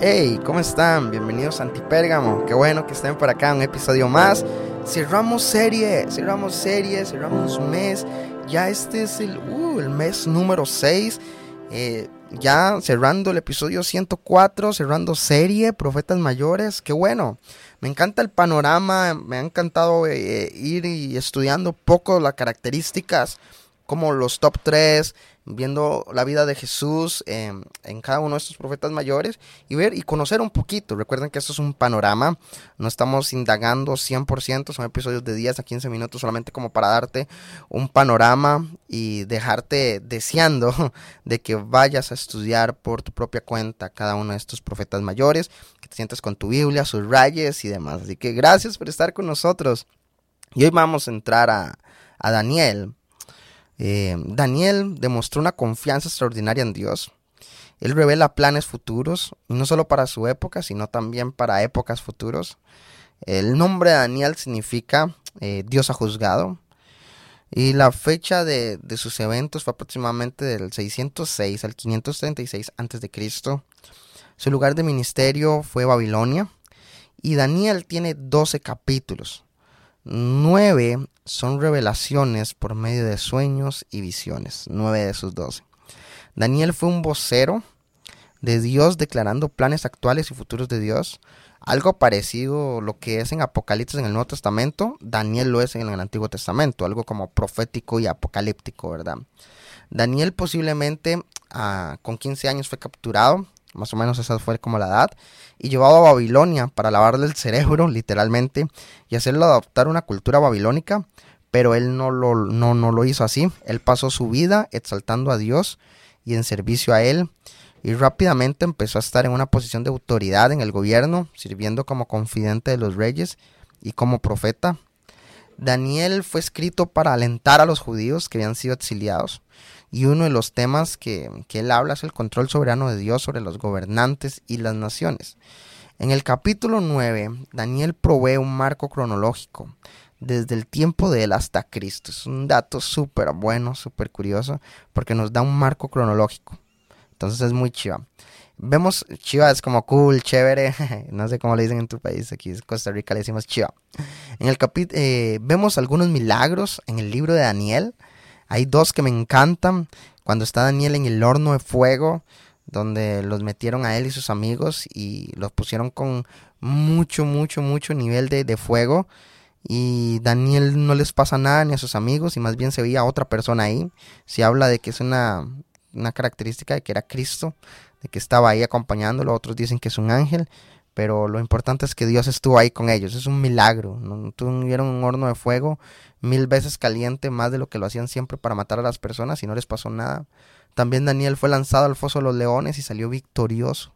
Hey, ¿cómo están? Bienvenidos a Antipérgamo. Qué bueno que estén por acá, un episodio más. Cerramos serie, cerramos serie, cerramos mes. Ya este es el, uh, el mes número 6. Eh, ya cerrando el episodio 104, cerrando serie, Profetas Mayores. Qué bueno. Me encanta el panorama, me ha encantado eh, ir y estudiando poco las características como los top 3, viendo la vida de Jesús en cada uno de estos profetas mayores y ver y conocer un poquito. Recuerden que esto es un panorama, no estamos indagando 100%, son episodios de 10 a 15 minutos solamente como para darte un panorama y dejarte deseando de que vayas a estudiar por tu propia cuenta cada uno de estos profetas mayores, que te sientes con tu Biblia, sus rayes y demás. Así que gracias por estar con nosotros. Y hoy vamos a entrar a, a Daniel eh, Daniel demostró una confianza extraordinaria en Dios. Él revela planes futuros, no solo para su época, sino también para épocas futuros. El nombre de Daniel significa eh, Dios ha juzgado. Y la fecha de, sus eventos fue aproximadamente del 606 al 536 a.C. Su lugar de ministerio fue Babilonia. Y Daniel tiene 12 capítulos. Nueve son revelaciones por medio de sueños y visiones. Nueve de sus doce. Daniel fue un vocero de Dios declarando planes actuales y futuros de Dios. Algo parecido lo que es en Apocalipsis en el Nuevo Testamento, Daniel lo es en el Antiguo Testamento, algo como profético y apocalíptico, ¿verdad? Daniel posiblemente ah, con 15 años fue capturado, más o menos esa fue como la edad, y llevado a Babilonia para lavarle el cerebro, literalmente, y hacerlo adoptar una cultura babilónica, pero él no lo, no, no lo hizo así. Él pasó su vida exaltando a Dios y en servicio a Él, y rápidamente empezó a estar en una posición de autoridad en el gobierno, sirviendo como confidente de los reyes y como profeta. Daniel fue escrito para alentar a los judíos que habían sido exiliados y uno de los temas que, él habla es el control soberano de Dios sobre los gobernantes y las naciones. En el capítulo 9, Daniel provee un marco cronológico desde el tiempo de él hasta Cristo. Es un dato súper bueno, súper curioso, porque nos da un marco cronológico. Entonces es muy chiva. Vemos, chiva es como cool, chévere, no sé cómo le dicen en tu país, aquí en Costa Rica le decimos chiva. En el capítulo, eh, vemos algunos milagros en el libro de Daniel, hay dos que me encantan. Cuando está Daniel en el horno de fuego, donde los metieron a él y sus amigos y los pusieron con mucho, mucho, mucho nivel de, fuego. Y Daniel no les pasa nada ni a sus amigos y más bien se veía a otra persona ahí. Se habla de que es una, una característica de que era Cristo, de que estaba ahí acompañándolo. Otros dicen que es un ángel pero lo importante es que Dios estuvo ahí con ellos. Es un milagro. ¿no? Tuvieron un horno de fuego mil veces caliente, más de lo que lo hacían siempre para matar a las personas y no les pasó nada. También Daniel fue lanzado al foso de los leones y salió victorioso.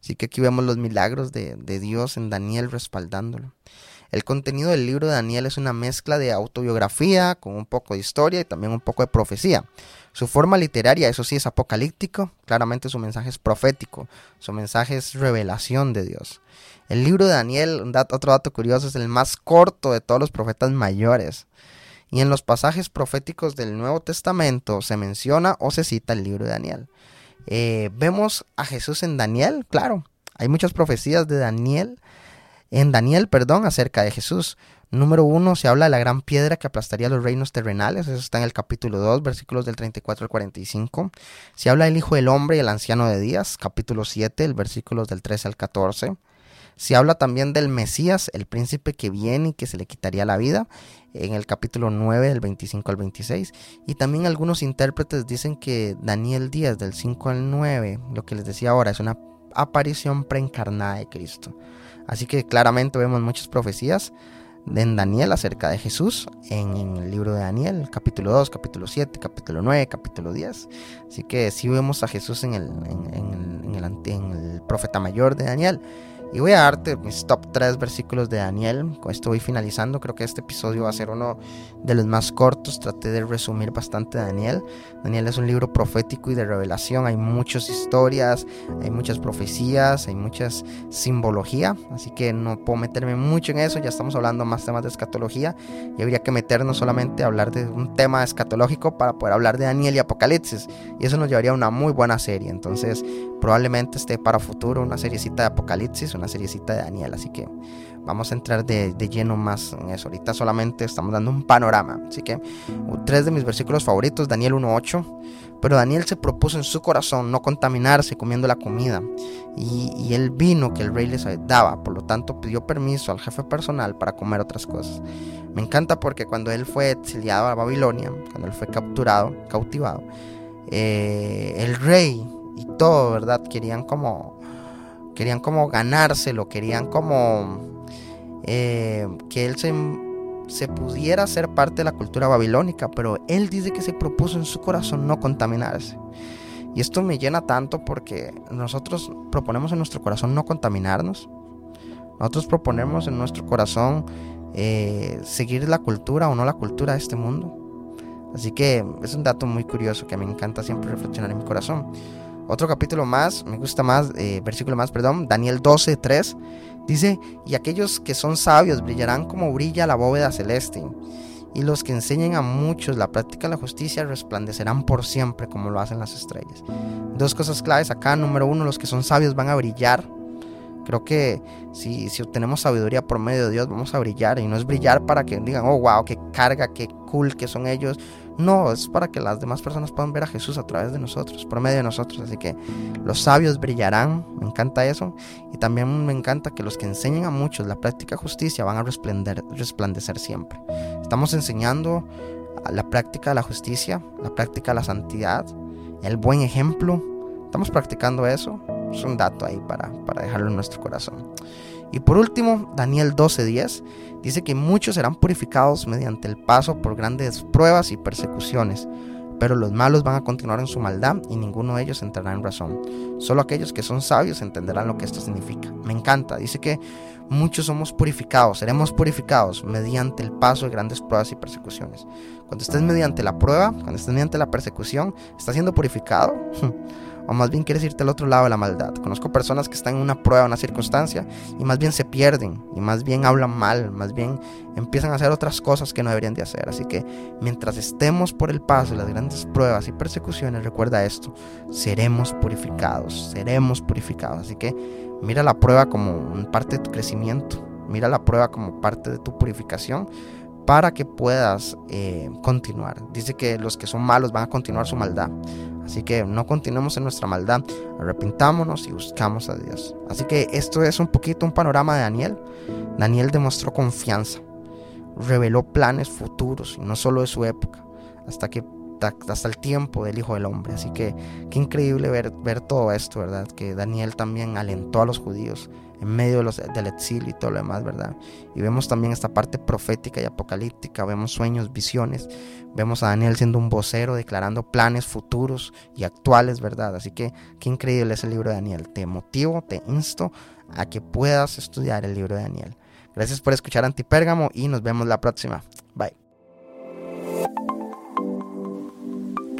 Así que aquí vemos los milagros de, de Dios en Daniel respaldándolo. El contenido del libro de Daniel es una mezcla de autobiografía con un poco de historia y también un poco de profecía. Su forma literaria, eso sí, es apocalíptico, claramente su mensaje es profético, su mensaje es revelación de Dios. El libro de Daniel, otro dato curioso, es el más corto de todos los profetas mayores. Y en los pasajes proféticos del Nuevo Testamento se menciona o se cita el libro de Daniel. Eh, vemos a Jesús en Daniel, claro. Hay muchas profecías de Daniel, en Daniel, perdón, acerca de Jesús. Número uno, se habla de la gran piedra que aplastaría los reinos terrenales. Eso está en el capítulo 2, versículos del 34 al 45. Se habla del Hijo del Hombre y el Anciano de Días, capítulo 7, el versículos del 13 al 14. Se habla también del Mesías, el príncipe que viene y que se le quitaría la vida, en el capítulo 9, del 25 al 26. Y también algunos intérpretes dicen que Daniel 10, del 5 al 9, lo que les decía ahora, es una aparición preencarnada de Cristo. Así que claramente vemos muchas profecías en Daniel acerca de Jesús en, el libro de Daniel, capítulo 2, capítulo 7, capítulo 9, capítulo 10. Así que sí vemos a Jesús en el, en, el, en el profeta mayor de Daniel. Y voy a darte mis top 3 versículos de Daniel. Con esto voy finalizando. Creo que este episodio va a ser uno de los más cortos. Traté de resumir bastante Daniel. Daniel es un libro profético y de revelación. Hay muchas historias, hay muchas profecías, hay muchas simbología. Así que no puedo meterme mucho en eso. Ya estamos hablando más temas de escatología. Y habría que meternos solamente a hablar de un tema escatológico para poder hablar de Daniel y Apocalipsis. Y eso nos llevaría a una muy buena serie. Entonces, probablemente esté para futuro una seriecita de Apocalipsis una seriecita de Daniel, así que vamos a entrar de, lleno más en eso. Ahorita solamente estamos dando un panorama, así que tres de mis versículos favoritos, Daniel 1.8. Pero Daniel se propuso en su corazón no contaminarse comiendo la comida y, el vino que el rey les daba, por lo tanto pidió permiso al jefe personal para comer otras cosas. Me encanta porque cuando él fue exiliado a Babilonia, cuando él fue capturado, cautivado, eh, el rey y todo, ¿verdad? Querían como querían como ganárselo, querían como eh, que él se, se, pudiera ser parte de la cultura babilónica, pero él dice que se propuso en su corazón no contaminarse. Y esto me llena tanto porque nosotros proponemos en nuestro corazón no contaminarnos. Nosotros proponemos en nuestro corazón eh, seguir la cultura o no la cultura de este mundo. Así que es un dato muy curioso que me encanta siempre reflexionar en mi corazón. Otro capítulo más, me gusta más, eh, versículo más, perdón, Daniel 12, 3. Dice, y aquellos que son sabios brillarán como brilla la bóveda celeste. Y los que enseñen a muchos la práctica de la justicia resplandecerán por siempre como lo hacen las estrellas. Dos cosas claves acá. Número uno, los que son sabios van a brillar. Creo que si, si obtenemos sabiduría por medio de Dios, vamos a brillar. Y no es brillar para que digan, oh, wow, qué carga, qué cool que son ellos. No, es para que las demás personas puedan ver a Jesús a través de nosotros, por medio de nosotros. Así que los sabios brillarán, me encanta eso. Y también me encanta que los que enseñen a muchos la práctica justicia van a resplandecer siempre. Estamos enseñando la práctica de la justicia, la práctica de la santidad, el buen ejemplo. Estamos practicando eso. Es un dato ahí para, para dejarlo en nuestro corazón. Y por último, Daniel 12:10 dice que muchos serán purificados mediante el paso por grandes pruebas y persecuciones, pero los malos van a continuar en su maldad y ninguno de ellos entrará en razón. Solo aquellos que son sabios entenderán lo que esto significa. Me encanta, dice que muchos somos purificados, seremos purificados mediante el paso de grandes pruebas y persecuciones. Cuando estés mediante la prueba, cuando estés mediante la persecución, estás siendo purificado. o más bien quieres irte al otro lado de la maldad. Conozco personas que están en una prueba, una circunstancia, y más bien se pierden, y más bien hablan mal, más bien empiezan a hacer otras cosas que no deberían de hacer. Así que mientras estemos por el paso de las grandes pruebas y persecuciones, recuerda esto, seremos purificados, seremos purificados. Así que mira la prueba como parte de tu crecimiento, mira la prueba como parte de tu purificación para que puedas eh, continuar. Dice que los que son malos van a continuar su maldad. Así que no continuemos en nuestra maldad, arrepintámonos y buscamos a Dios. Así que esto es un poquito un panorama de Daniel. Daniel demostró confianza, reveló planes futuros, y no solo de su época, hasta que hasta el tiempo del Hijo del Hombre. Así que qué increíble ver, ver todo esto, ¿verdad? Que Daniel también alentó a los judíos en medio de los, del exilio y todo lo demás, ¿verdad? Y vemos también esta parte profética y apocalíptica, vemos sueños, visiones, vemos a Daniel siendo un vocero, declarando planes futuros y actuales, ¿verdad? Así que qué increíble es el libro de Daniel. Te motivo, te insto a que puedas estudiar el libro de Daniel. Gracias por escuchar Antipérgamo y nos vemos la próxima. Bye.